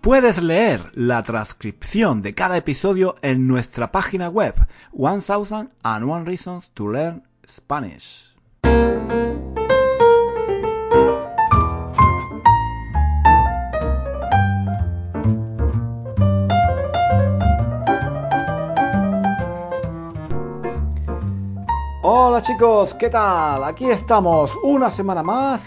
Puedes leer la transcripción de cada episodio en nuestra página web 1001 Reasons to Learn Spanish. Hola chicos, ¿qué tal? Aquí estamos una semana más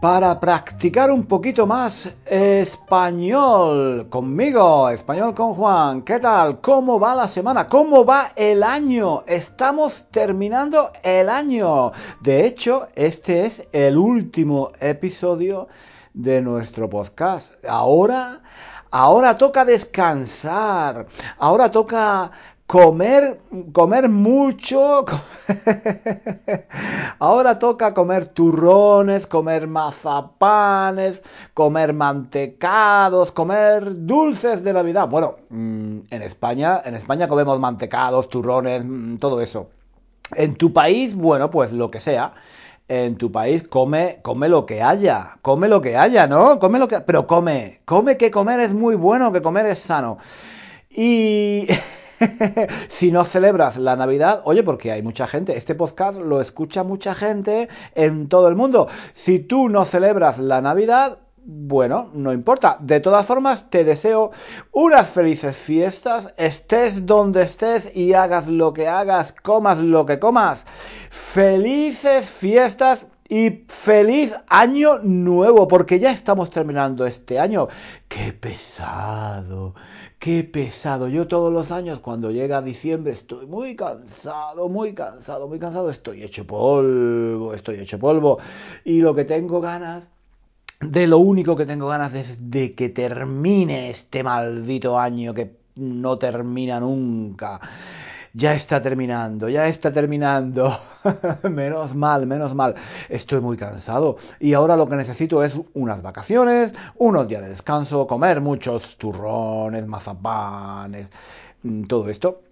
para practicar un poquito más español conmigo, español con Juan. ¿Qué tal? ¿Cómo va la semana? ¿Cómo va el año? Estamos terminando el año. De hecho, este es el último episodio de nuestro podcast. Ahora, ahora toca descansar. Ahora toca comer, comer mucho. Ahora toca comer turrones, comer mazapanes, comer mantecados, comer dulces de Navidad. Bueno, mm, en España, en España comemos mantecados, turrones, mm, todo eso. En tu país, bueno, pues lo que sea. En tu país come, come lo que haya, come lo que haya, ¿no? Come lo que, pero come, come que comer es muy bueno, que comer es sano. Y si no celebras la Navidad, oye, porque hay mucha gente, este podcast lo escucha mucha gente en todo el mundo. Si tú no celebras la Navidad, bueno, no importa. De todas formas, te deseo unas felices fiestas, estés donde estés y hagas lo que hagas, comas lo que comas. Felices fiestas y feliz año nuevo, porque ya estamos terminando este año. Qué pesado, qué pesado. Yo todos los años cuando llega diciembre estoy muy cansado, muy cansado, muy cansado. Estoy hecho polvo, estoy hecho polvo. Y lo que tengo ganas, de lo único que tengo ganas es de que termine este maldito año que no termina nunca ya está terminando, ya está terminando. menos mal, menos mal. Estoy muy cansado y ahora lo que necesito es unas vacaciones, unos días de descanso, comer muchos turrones, mazapanes, mm, todo esto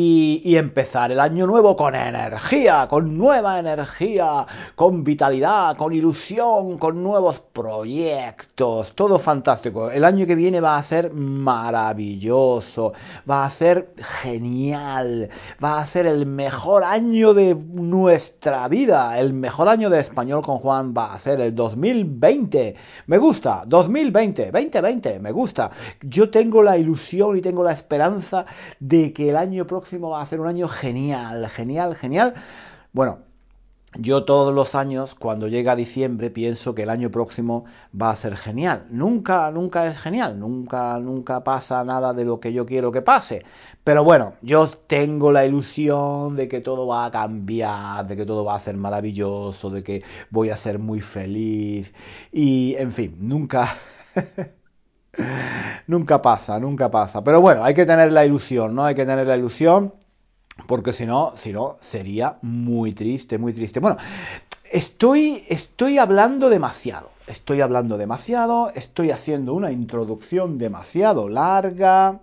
y, empezar el año nuevo con energía, con nueva energía, con vitalidad, con ilusión, con nuevos proyectos, todo fantástico. El año que viene va a ser maravilloso, va a ser genial, va a ser el mejor año de nuestra vida, el mejor año de español con Juan va a ser el 2020. Me gusta, 2020, 2020, me gusta. Yo tengo la ilusión y tengo la esperanza de que el año próximo va a ser un año genial, genial, genial. Bueno, yo todos los años, cuando llega diciembre, pienso que el año próximo va a ser genial. Nunca, nunca es genial, nunca, nunca pasa nada de lo que yo quiero que pase. Pero bueno, yo tengo la ilusión de que todo va a cambiar, de que todo va a ser maravilloso, de que voy a ser muy feliz. Y, en fin, nunca... nunca pasa, nunca pasa. Pero bueno, hay que tener la ilusión, ¿no? Hay que tener la ilusión. Porque si no, si no, sería muy triste, muy triste. Bueno, estoy, estoy hablando demasiado. Estoy hablando demasiado. Estoy haciendo una introducción demasiado larga.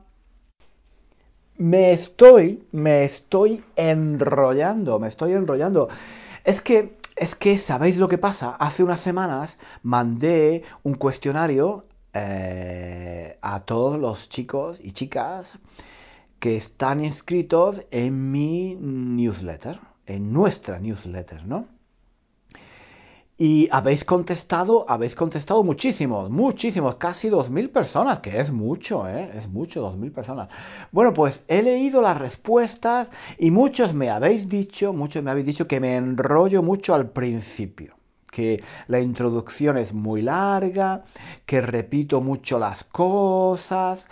Me estoy, me estoy enrollando, me estoy enrollando. Es que, es que, ¿sabéis lo que pasa? Hace unas semanas mandé un cuestionario eh, a todos los chicos y chicas que están inscritos en mi newsletter, en nuestra newsletter, ¿no? Y habéis contestado, habéis contestado muchísimos, muchísimos, casi 2.000 personas, que es mucho, ¿eh? Es mucho, 2.000 personas. Bueno, pues he leído las respuestas y muchos me habéis dicho, muchos me habéis dicho que me enrollo mucho al principio que la introducción es muy larga, que repito mucho las cosas,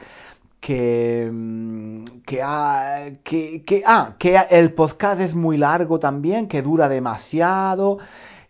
que, mm, que, ah, que, ah, que el podcast es muy largo también, que dura demasiado,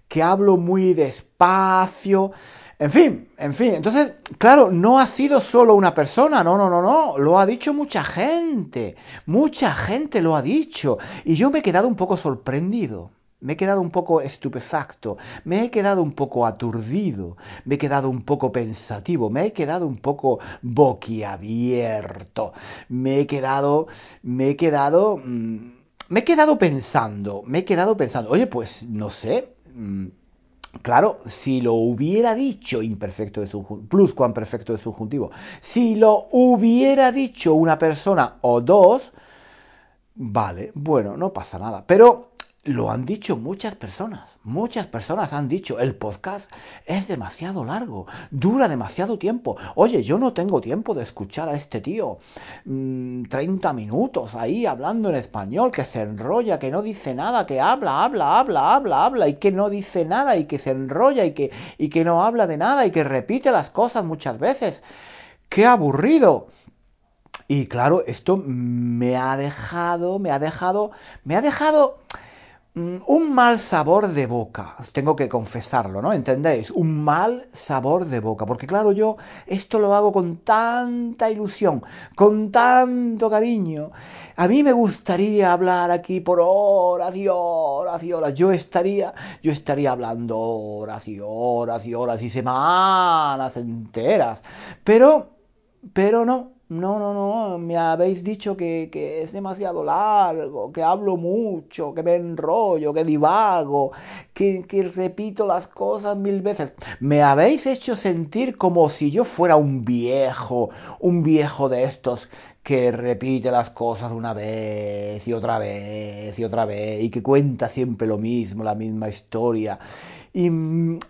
que hablo muy despacio. En fin, en fin. Entonces, claro, no ha sido solo una persona, no, no, no, no. Lo ha dicho mucha gente. Mucha gente lo ha dicho. Y yo me he quedado un poco sorprendido. Me he quedado un poco estupefacto, me he quedado un poco aturdido, me he quedado un poco pensativo, me he quedado un poco boquiabierto, me he quedado, me he quedado, mm, me he quedado pensando, me he quedado pensando, oye, pues no sé, mm, Claro, si lo hubiera dicho imperfecto de subjuntivo, perfecto de subjuntivo, si lo hubiera dicho una persona o dos, vale, bueno, no pasa nada. Pero lo han dicho muchas personas, muchas personas han dicho, el podcast es demasiado largo, dura demasiado tiempo. Oye, yo no tengo tiempo de escuchar a este tío 30 mm, minutos ahí hablando en español, que se enrolla, que no dice nada, que habla, habla, habla, habla, habla, y que no dice nada, y que se enrolla, y que, y que no habla de nada, y que repite las cosas muchas veces. ¡Qué aburrido! Y claro, esto me ha dejado, me ha dejado, me ha dejado un mal sabor de boca, tengo que confesarlo, ¿no? ¿Entendéis? Un mal sabor de boca, porque claro, yo esto lo hago con tanta ilusión, con tanto cariño. A mí me gustaría hablar aquí por horas y horas y horas. Yo estaría, yo estaría hablando horas y horas y horas y semanas enteras. Pero, pero no, no, no, no, me habéis dicho que, es demasiado largo, que hablo mucho, que me enrollo, que divago, que, que, repito las cosas mil veces. Me habéis hecho sentir como si yo fuera un viejo, un viejo de estos que repite las cosas una vez y otra vez y otra vez y que cuenta siempre lo mismo, la misma historia y,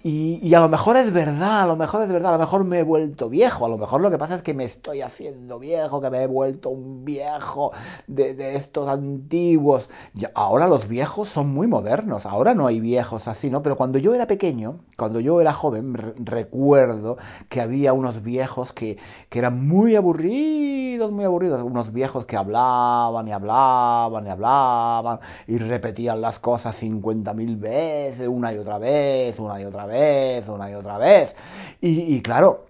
y, a lo mejor es verdad, a lo mejor es verdad, a lo mejor me he vuelto viejo, a lo mejor lo que pasa es que me estoy haciendo viejo, que me he vuelto un viejo de, de estos antiguos. ahora los viejos son muy modernos, ahora no hay viejos así, ¿no? Pero cuando yo era pequeño, cuando yo era joven, recuerdo que había unos viejos que, que eran muy aburridos, muy aburridos, unos viejos que hablaban y hablaban y hablaban y repetían las cosas 50.000 veces, una y otra vez una y otra vez, una y otra vez. Y, claro,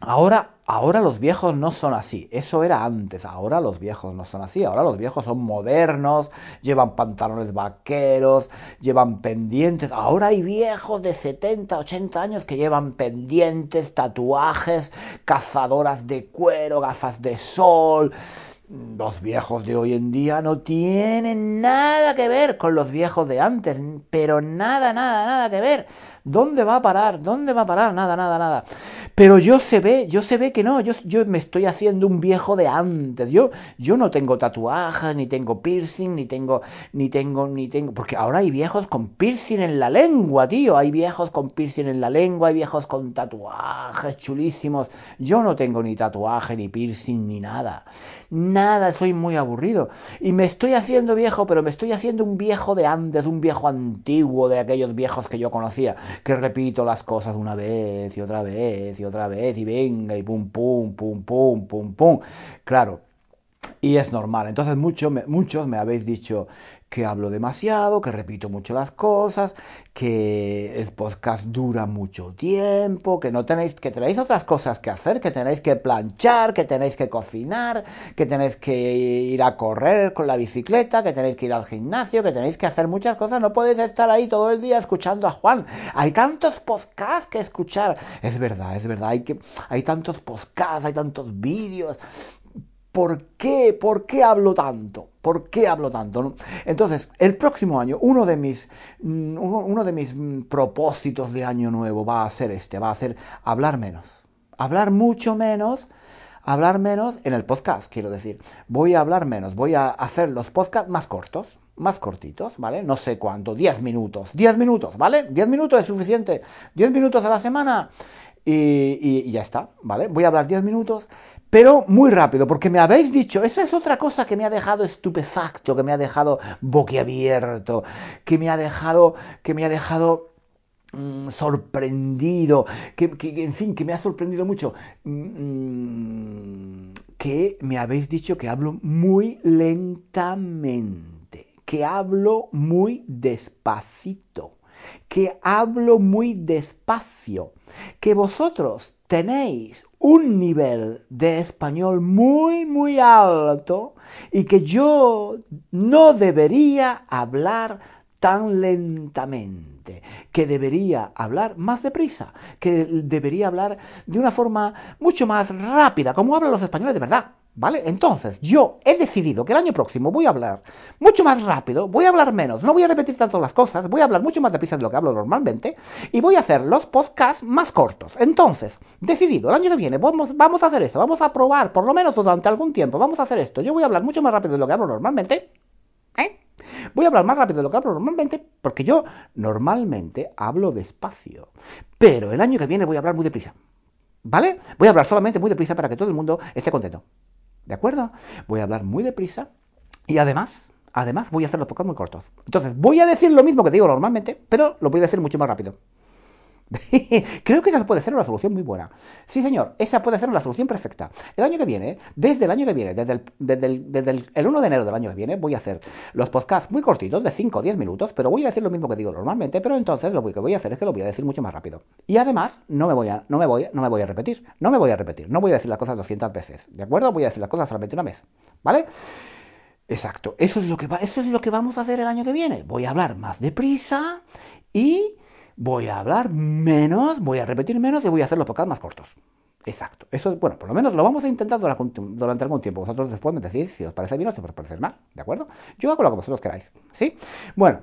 ahora, ahora los viejos no son así. Eso era antes. Ahora los viejos no son así. Ahora los viejos son modernos, llevan pantalones vaqueros, llevan pendientes. Ahora hay viejos de 70, 80 años que llevan pendientes, tatuajes, cazadoras de cuero, gafas de sol los viejos de hoy en día no tienen nada que ver con los viejos de antes, pero nada, nada, nada que ver. ¿Dónde va a parar? ¿Dónde va a parar? Nada, nada, nada. Pero yo se ve, yo se ve que no, yo, yo me estoy haciendo un viejo de antes. Yo, yo no tengo tatuajes, ni tengo piercing, ni tengo, ni tengo, ni tengo. Porque ahora hay viejos con piercing en la lengua, tío. Hay viejos con piercing en la lengua, hay viejos con tatuajes chulísimos. Yo no tengo ni tatuaje, ni piercing, ni nada. Nada, soy muy aburrido. Y me estoy haciendo viejo, pero me estoy haciendo un viejo de antes, un viejo antiguo de aquellos viejos que yo conocía que repito las cosas una vez y otra vez y otra vez y venga y pum, pum, pum, pum, pum, pum. Claro, y es normal. Entonces muchos muchos me habéis dicho, que hablo demasiado, que repito mucho las cosas, que el podcast dura mucho tiempo, que no tenéis, que tenéis otras cosas que hacer, que tenéis que planchar, que tenéis que cocinar, que tenéis que ir a correr con la bicicleta, que tenéis que ir al gimnasio, que tenéis que hacer muchas cosas, no podéis estar ahí todo el día escuchando a Juan. Hay tantos podcasts que escuchar. Es verdad, es verdad, hay que hay tantos podcasts, hay tantos vídeos, ¿Por qué? ¿Por qué hablo tanto? ¿Por qué hablo tanto? Entonces, el próximo año, uno de mis, mm, uno de mis mm, propósitos de año nuevo va a ser este, va a ser hablar menos. Hablar mucho menos, hablar menos en el podcast, quiero decir. Voy a hablar menos, voy a hacer los podcasts más cortos, más cortitos, ¿vale? No sé cuánto, 10 minutos, 10 minutos, ¿vale? 10 minutos es suficiente, 10 minutos a la semana y, y ya está, ¿vale? Voy a hablar 10 minutos pero muy rápido, porque me habéis dicho, esa es otra cosa que me ha dejado estupefacto, que me ha dejado boquiabierto, que me ha dejado, que me ha dejado mm, sorprendido, que, en fin, que me ha sorprendido mucho, mm, que me habéis dicho que hablo muy lentamente, que hablo muy despacito que hablo muy despacio, que vosotros tenéis un nivel de español muy, muy alto y que yo no debería hablar tan lentamente, que debería hablar más deprisa, que debería hablar de una forma mucho más rápida, como hablan los españoles de verdad. ¿Vale? Entonces, yo he decidido que el año próximo voy a hablar mucho más rápido, voy a hablar menos, no voy a repetir tanto las cosas, voy a hablar mucho más deprisa de lo que hablo normalmente y voy a hacer los podcasts más cortos. Entonces, decidido, el año que viene vamos, a hacer eso, vamos a probar, por lo menos durante algún tiempo, vamos a hacer esto. Yo voy a hablar mucho más rápido de lo que hablo normalmente. ¿eh? Voy a hablar más rápido de lo que hablo normalmente porque yo normalmente hablo despacio. Pero el año que viene voy a hablar muy deprisa. ¿Vale? Voy a hablar solamente muy deprisa para que todo el mundo esté contento. ¿De acuerdo? Voy a hablar muy deprisa y además, además voy a hacer los podcasts muy cortos. Entonces, voy a decir lo mismo que digo normalmente, pero lo voy a decir mucho más rápido. Creo que esa puede ser una solución muy buena. Sí, señor, esa puede ser una solución perfecta. El año que viene, desde el año que viene, desde el, el, 1 de enero del año que viene, voy a hacer los podcasts muy cortitos, de 5 o 10 minutos, pero voy a decir lo mismo que digo normalmente, pero entonces lo que voy a hacer es que lo voy a decir mucho más rápido. Y además, no me voy a, no me voy, no me voy a repetir, no me voy a repetir, no voy a decir las cosas 200 veces, ¿de acuerdo? Voy a decir las cosas solamente una vez, ¿vale? Exacto, eso es lo que eso es lo que vamos a hacer el año que viene. Voy a hablar más deprisa y voy a hablar menos, voy a repetir menos y voy a hacer los podcasts más cortos. Exacto. Eso, bueno, por lo menos lo vamos a intentar durante, algún tiempo. Vosotros después me decís si os parece bien o si os parece mal, ¿de acuerdo? Yo hago lo que vosotros queráis, ¿sí? Bueno,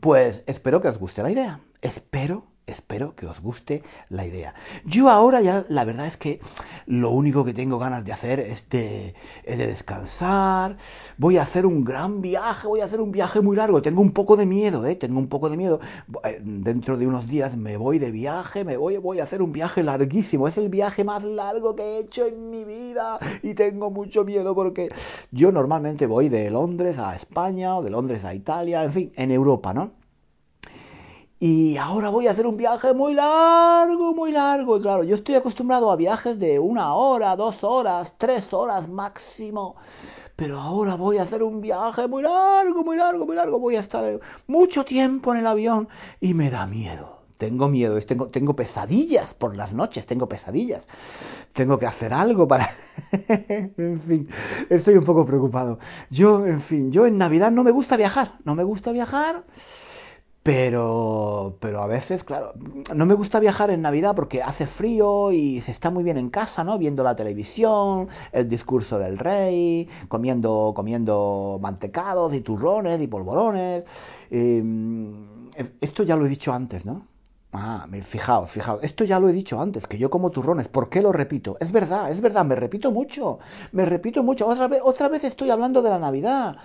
pues espero que os guste la idea. Espero espero que os guste la idea. Yo ahora ya la verdad es que lo único que tengo ganas de hacer es de, descansar. Voy a hacer un gran viaje, voy a hacer un viaje muy largo. Tengo un poco de miedo, ¿eh? Tengo un poco de miedo. Eh, dentro de unos días me voy de viaje, me voy, voy a hacer un viaje larguísimo. Es el viaje más largo que he hecho en mi vida y tengo mucho miedo porque yo normalmente voy de Londres a España o de Londres a Italia, en fin, en Europa, ¿no? Y ahora voy a hacer un viaje muy largo, muy largo. Claro, yo estoy acostumbrado a viajes de una hora, dos horas, tres horas máximo. Pero ahora voy a hacer un viaje muy largo, muy largo, muy largo. Voy a estar mucho tiempo en el avión y me da miedo. Tengo miedo, tengo pesadillas por las noches, tengo pesadillas. Tengo que hacer algo para... en fin, estoy un poco preocupado. Yo, en fin, yo en Navidad no me gusta viajar. No me gusta viajar. Pero, pero a veces, claro, no me gusta viajar en Navidad porque hace frío y se está muy bien en casa, ¿no? Viendo la televisión, el discurso del rey, comiendo, comiendo mantecados y turrones y polvorones. Em, esto ya lo he dicho antes, ¿no? Ah, fijaos, fijaos, esto ya lo he dicho antes, que yo como turrones, ¿por qué lo repito? Es verdad, es verdad, me repito mucho, me repito mucho, otra vez, otra vez estoy hablando de la Navidad.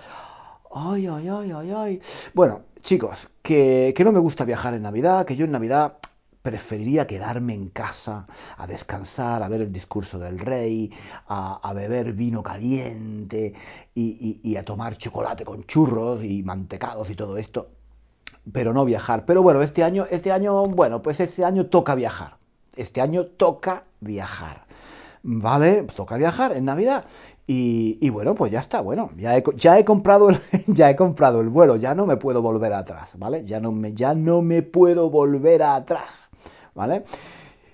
Ay, ay, ay, ay, ay. Bueno, chicos, que, no me gusta viajar en Navidad, que yo en Navidad preferiría quedarme en casa a descansar, a ver el discurso del rey, a, beber vino caliente y, a tomar chocolate con churros y mantecados y todo esto, pero no viajar. Pero bueno, este año, este año, bueno, pues este año toca viajar. Este año toca viajar. ¿Vale? Toca viajar en Navidad. Y, bueno, pues ya está, bueno, ya he, ya he, comprado el, ya he comprado el vuelo, ya no me puedo volver atrás, ¿vale? Ya no me, ya no me puedo volver atrás, ¿vale?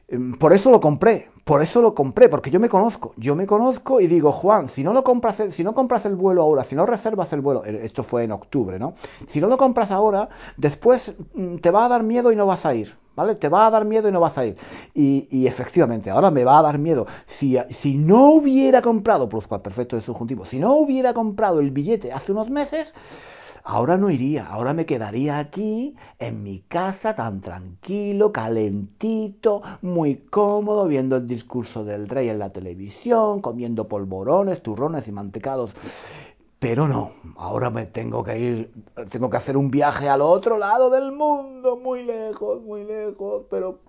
Em, por eso lo compré, por eso lo compré, porque yo me conozco, yo me conozco y digo, Juan, si no lo compras, el, si no compras el vuelo ahora, si no reservas el vuelo, eh, esto fue en octubre, ¿no? Si no lo compras ahora, después mm, te va a dar miedo y no vas a ir, ¿vale? Te va a dar miedo y no vas a ir. Y, efectivamente, ahora me va a dar miedo. Si, si no hubiera comprado, perfecto de subjuntivo, si no hubiera comprado el billete hace unos meses, ahora no iría, ahora me quedaría aquí en mi casa tan tranquilo, calentito, muy cómodo, viendo el discurso del rey en la televisión, comiendo polvorones, turrones y mantecados pero no, ahora me tengo que ir, tengo que hacer un viaje al otro lado del mundo, muy lejos, muy lejos, pero,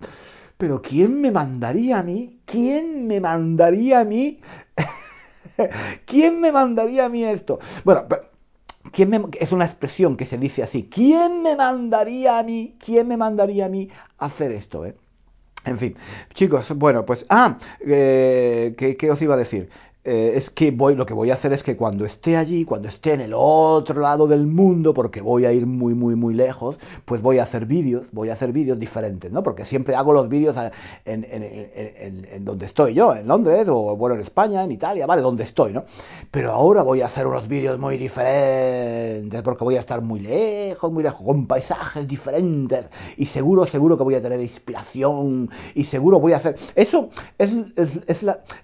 pero ¿quién me mandaría a mí? ¿Quién me mandaría a mí? ¿Quién me mandaría a mí esto? Bueno, ¿quién me, es una expresión que se dice así. ¿Quién me mandaría a mí? ¿Quién me mandaría a mí hacer esto? Eh? En fin, chicos, bueno, pues, ah, eh, ¿qué, ¿qué, os iba a decir? Eh, es que voy, lo que voy a hacer es que cuando esté allí, cuando esté en el otro lado del mundo, porque voy a ir muy, muy, muy lejos, pues voy a hacer vídeos, voy a hacer vídeos diferentes, ¿no? Porque siempre hago los vídeos en, donde estoy yo, en Londres, o bueno, en España, en Italia, ¿vale? Donde estoy, ¿no? Pero ahora voy a hacer unos vídeos muy diferentes, porque voy a estar muy lejos, muy lejos, con paisajes diferentes, y seguro, seguro que voy a tener inspiración, y seguro voy a hacer... Eso es,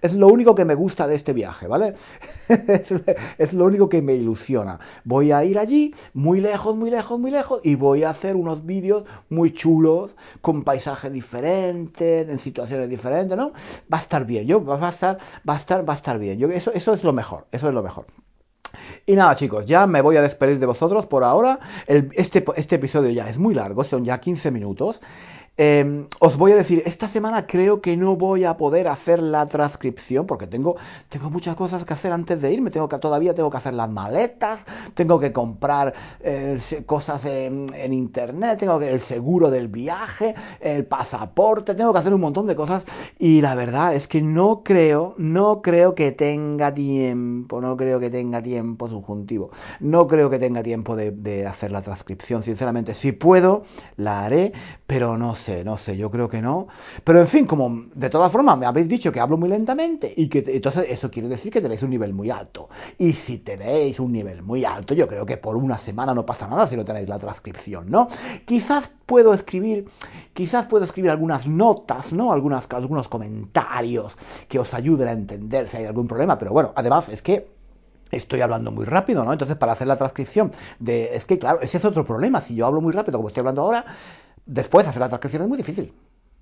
es lo único que me gusta de este este viaje, ¿vale? es lo único que me ilusiona. Voy a ir allí, muy lejos, muy lejos, muy lejos, y voy a hacer unos vídeos muy chulos, con paisajes diferentes, en situaciones diferentes, ¿no? Va a estar bien, yo, va a estar, va a estar, va a estar bien. Yo, eso, eso es lo mejor, eso es lo mejor. Y nada, chicos, ya me voy a despedir de vosotros por ahora. este, este episodio ya es muy largo, son ya 15 minutos. Em, os voy a decir, esta semana creo que no voy a poder hacer la transcripción porque tengo, tengo muchas cosas que hacer antes de irme. Tengo que, todavía tengo que hacer las maletas, tengo que comprar eh, cosas en, internet, tengo que el seguro del viaje, el pasaporte, tengo que hacer un montón de cosas y la verdad es que no creo, no creo que tenga tiempo, no creo que tenga tiempo subjuntivo, no creo que tenga tiempo de, de hacer la transcripción, sinceramente. Si puedo, la haré, pero no sé no sé, yo creo que no. Pero en fin, como de todas formas me habéis dicho que hablo muy lentamente y que entonces eso quiere decir que tenéis un nivel muy alto. Y si tenéis un nivel muy alto, yo creo que por una semana no pasa nada si no tenéis la transcripción, ¿no? Quizás puedo escribir, quizás puedo escribir algunas notas, ¿no? Algunas, algunos comentarios que os ayuden a entender si hay algún problema, pero bueno, además es que estoy hablando muy rápido, ¿no? Entonces, para hacer la transcripción. Es que, claro, ese es otro problema. Si yo hablo muy rápido, como estoy hablando ahora, Después hacer la transcripción es muy difícil.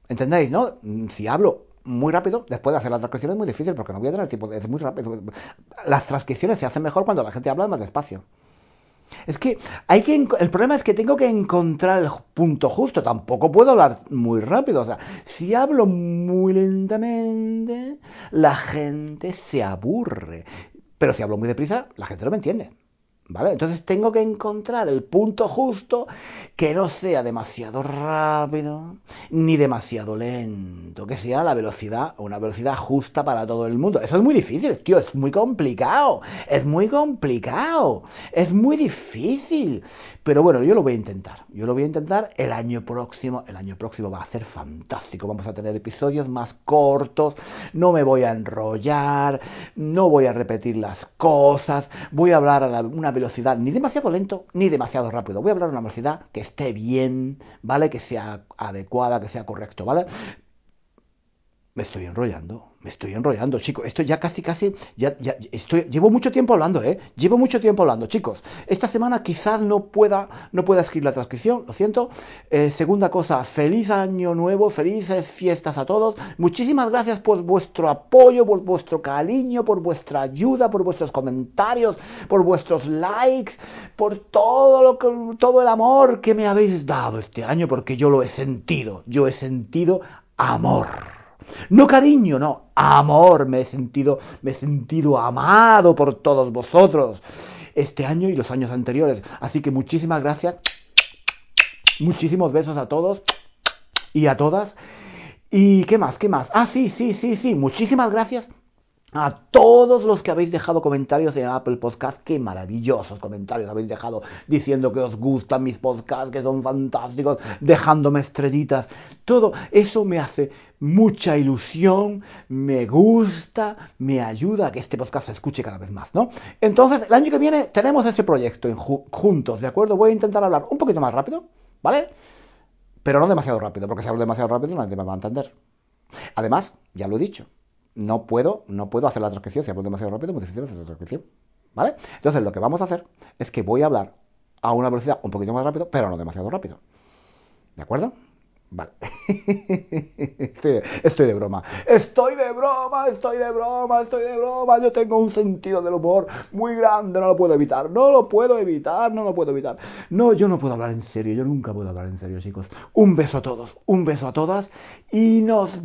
¿Entendéis, no? Si hablo muy rápido, después de hacer la transcripción es muy difícil porque no voy a tener tiempo. Es muy rápido. Las transcripciones se hacen mejor cuando la gente habla más despacio. Es que hay que el problema es que tengo que encontrar el punto justo. Tampoco puedo hablar muy rápido. O sea, si hablo muy lentamente, la gente se aburre. Pero si hablo muy deprisa, la gente no me entiende. ¿Vale? Entonces tengo que encontrar el punto justo que no sea demasiado rápido ni demasiado lento, que sea la velocidad, una velocidad justa para todo el mundo. Eso es muy difícil, tío, es muy complicado, es muy complicado, es muy difícil. Pero bueno, yo lo voy a intentar. Yo lo voy a intentar el año próximo. El año próximo va a ser fantástico. Vamos a tener episodios más cortos. No me voy a enrollar. No voy a repetir las cosas. Voy a hablar a una velocidad ni demasiado lento ni demasiado rápido. Voy a hablar a una velocidad que esté bien, ¿vale? Que sea adecuada, que sea correcto, ¿vale? Me estoy enrollando, me estoy enrollando, chicos. Esto ya casi, casi, ya, ya estoy, llevo mucho tiempo hablando, ¿eh? Llevo mucho tiempo hablando, chicos. Esta semana quizás no pueda, no pueda escribir la transcripción, lo siento. Eh, segunda cosa, feliz año nuevo, felices fiestas a todos. Muchísimas gracias por vuestro apoyo, por vuestro cariño, por vuestra ayuda, por vuestros comentarios, por vuestros likes, por todo lo que, todo el amor que me habéis dado este año, porque yo lo he sentido, yo he sentido amor. No cariño, no, amor. Me he sentido, me he sentido amado por todos vosotros este año y los años anteriores. Así que muchísimas gracias. Muchísimos besos a todos y a todas. ¿Y qué más? ¿Qué más? Ah, sí, sí, sí, sí. Muchísimas gracias a todos los que habéis dejado comentarios en Apple Podcast, qué maravillosos comentarios habéis dejado diciendo que os gustan mis podcasts, que son fantásticos, dejándome estrellitas. Todo eso me hace mucha ilusión, me gusta, me ayuda a que este podcast se escuche cada vez más, ¿no? Entonces, el año que viene tenemos ese proyecto juntos, ¿de acuerdo? Voy a intentar hablar un poquito más rápido, ¿vale? Pero no demasiado rápido, porque si hablo demasiado rápido nadie me va a entender. Además, ya lo he dicho, no puedo, no puedo hacer la transcripción. Si hablo demasiado rápido, es muy difícil hacer la transcripción. ¿Vale? Entonces lo que vamos a hacer es que voy a hablar a una velocidad un poquito más rápido, pero no demasiado rápido. ¿De acuerdo? Vale. Estoy, de broma. Estoy de broma, estoy de broma, estoy de broma. Yo tengo un sentido del humor muy grande, no lo puedo evitar. No lo puedo evitar, no lo puedo evitar. No, yo no puedo hablar en serio, yo nunca puedo hablar en serio, chicos. Un beso a todos, un beso a todas y nos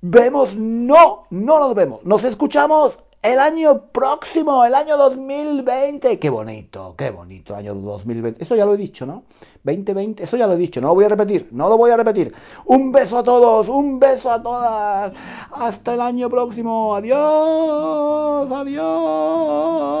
vemos, no, no nos vemos, nos escuchamos el año próximo, el año 2020. Qué bonito, qué bonito, año 2020. Eso ya lo he dicho, ¿no? 2020, eso ya lo he dicho, no lo voy a repetir, no lo voy a repetir. Un beso a todos, un beso a todas. Hasta el año próximo. Adiós. Adiós.